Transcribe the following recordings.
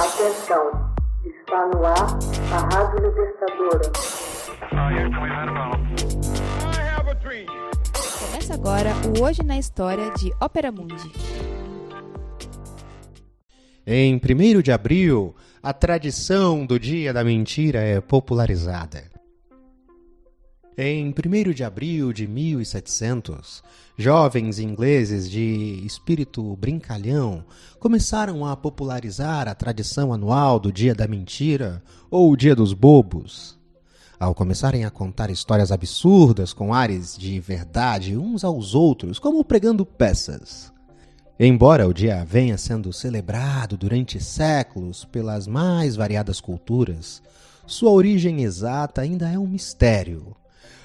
Atenção, está no ar a Rádio Libertadora. Começa agora o Hoje na História de Ópera Mundi. Em 1 de abril, a tradição do Dia da Mentira é popularizada. Em 1 de abril de 1700, jovens ingleses de espírito brincalhão começaram a popularizar a tradição anual do Dia da Mentira ou Dia dos Bobos. Ao começarem a contar histórias absurdas com ares de verdade uns aos outros, como pregando peças. Embora o dia venha sendo celebrado durante séculos pelas mais variadas culturas, sua origem exata ainda é um mistério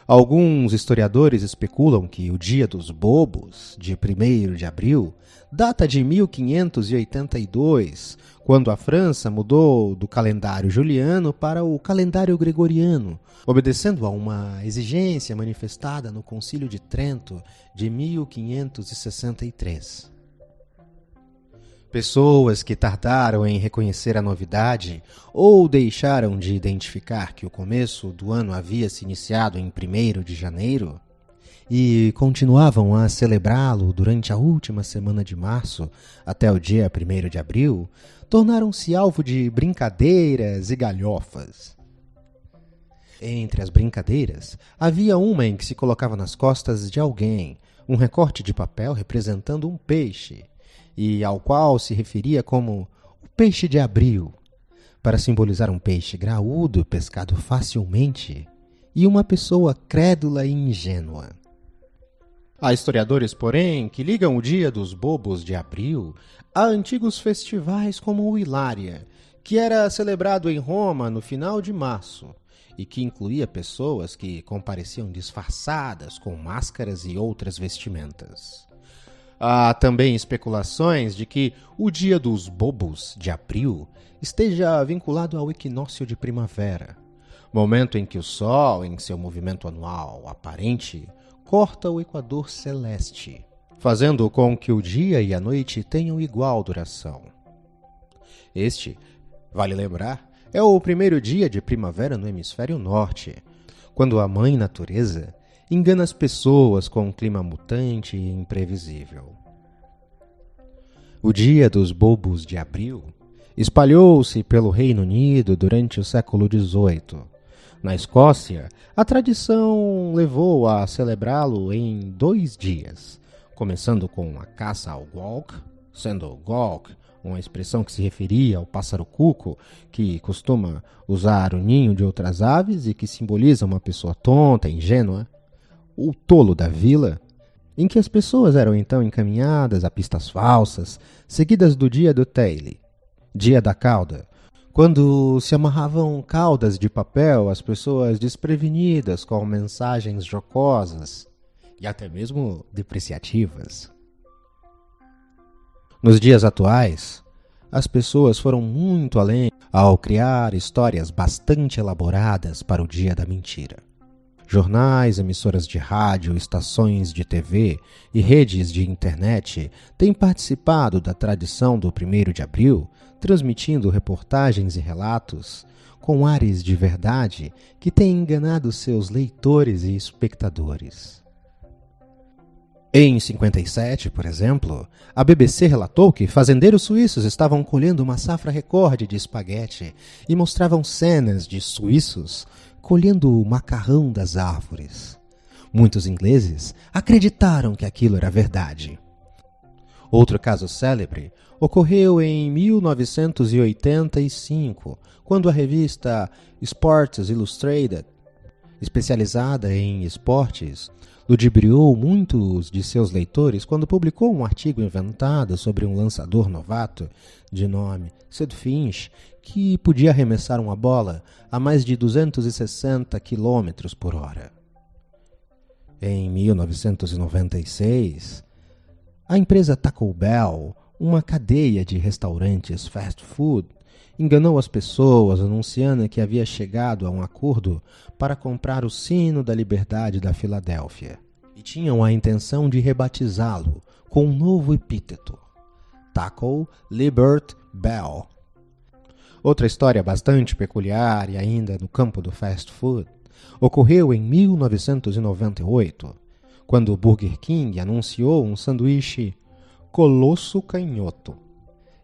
Alguns historiadores especulam que o Dia dos Bobos, de 1 de abril, data de 1582, quando a França mudou do calendário juliano para o calendário gregoriano, obedecendo a uma exigência manifestada no Concílio de Trento de 1563. Pessoas que tardaram em reconhecer a novidade ou deixaram de identificar que o começo do ano havia se iniciado em 1 de janeiro e continuavam a celebrá-lo durante a última semana de março até o dia 1 de abril, tornaram-se alvo de brincadeiras e galhofas. Entre as brincadeiras, havia uma em que se colocava nas costas de alguém um recorte de papel representando um peixe e ao qual se referia como o peixe de abril, para simbolizar um peixe graúdo pescado facilmente e uma pessoa crédula e ingênua. Há historiadores, porém, que ligam o Dia dos Bobos de Abril a antigos festivais como o Hilária, que era celebrado em Roma no final de março e que incluía pessoas que compareciam disfarçadas com máscaras e outras vestimentas. Há também especulações de que o Dia dos Bobos, de abril, esteja vinculado ao equinócio de primavera, momento em que o Sol, em seu movimento anual aparente, corta o equador celeste, fazendo com que o dia e a noite tenham igual duração. Este, vale lembrar, é o primeiro dia de primavera no hemisfério norte, quando a Mãe Natureza engana as pessoas com um clima mutante e imprevisível. O Dia dos Bobos de Abril espalhou-se pelo Reino Unido durante o século XVIII. Na Escócia, a tradição levou a celebrá-lo em dois dias, começando com a caça ao gawk, sendo gawk uma expressão que se referia ao pássaro cuco, que costuma usar o ninho de outras aves e que simboliza uma pessoa tonta, ingênua, o tolo da vila, em que as pessoas eram então encaminhadas a pistas falsas, seguidas do dia do Taile, dia da cauda, quando se amarravam caudas de papel às pessoas desprevenidas com mensagens jocosas e até mesmo depreciativas. Nos dias atuais, as pessoas foram muito além ao criar histórias bastante elaboradas para o dia da mentira. Jornais, emissoras de rádio, estações de TV e redes de internet têm participado da tradição do 1 de abril, transmitindo reportagens e relatos com ares de verdade que têm enganado seus leitores e espectadores. Em 57, por exemplo, a BBC relatou que fazendeiros suíços estavam colhendo uma safra recorde de espaguete e mostravam cenas de suíços colhendo o macarrão das árvores. Muitos ingleses acreditaram que aquilo era verdade. Outro caso célebre ocorreu em 1985, quando a revista Sports Illustrated, especializada em esportes, ludibriou muitos de seus leitores quando publicou um artigo inventado sobre um lançador novato de nome Sid Finch que podia arremessar uma bola a mais de 260 km por hora. Em 1996, a empresa Taco Bell, uma cadeia de restaurantes fast food, enganou as pessoas anunciando que havia chegado a um acordo para comprar o sino da liberdade da Filadélfia e tinham a intenção de rebatizá-lo com um novo epíteto, Taco Libert Bell. Outra história bastante peculiar e ainda no campo do fast food ocorreu em 1998, quando o Burger King anunciou um sanduíche Colosso Canhoto.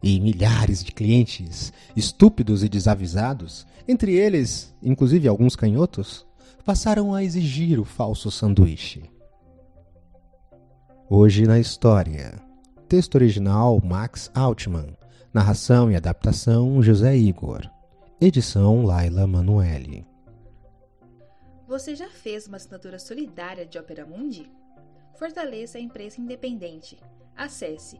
E milhares de clientes, estúpidos e desavisados, entre eles, inclusive alguns canhotos, passaram a exigir o falso sanduíche. Hoje na história. Texto original Max Altman. Narração e adaptação José Igor. Edição Laila Manuelle. Você já fez uma assinatura solidária de Opera Mundi? Fortaleça a imprensa independente. Acesse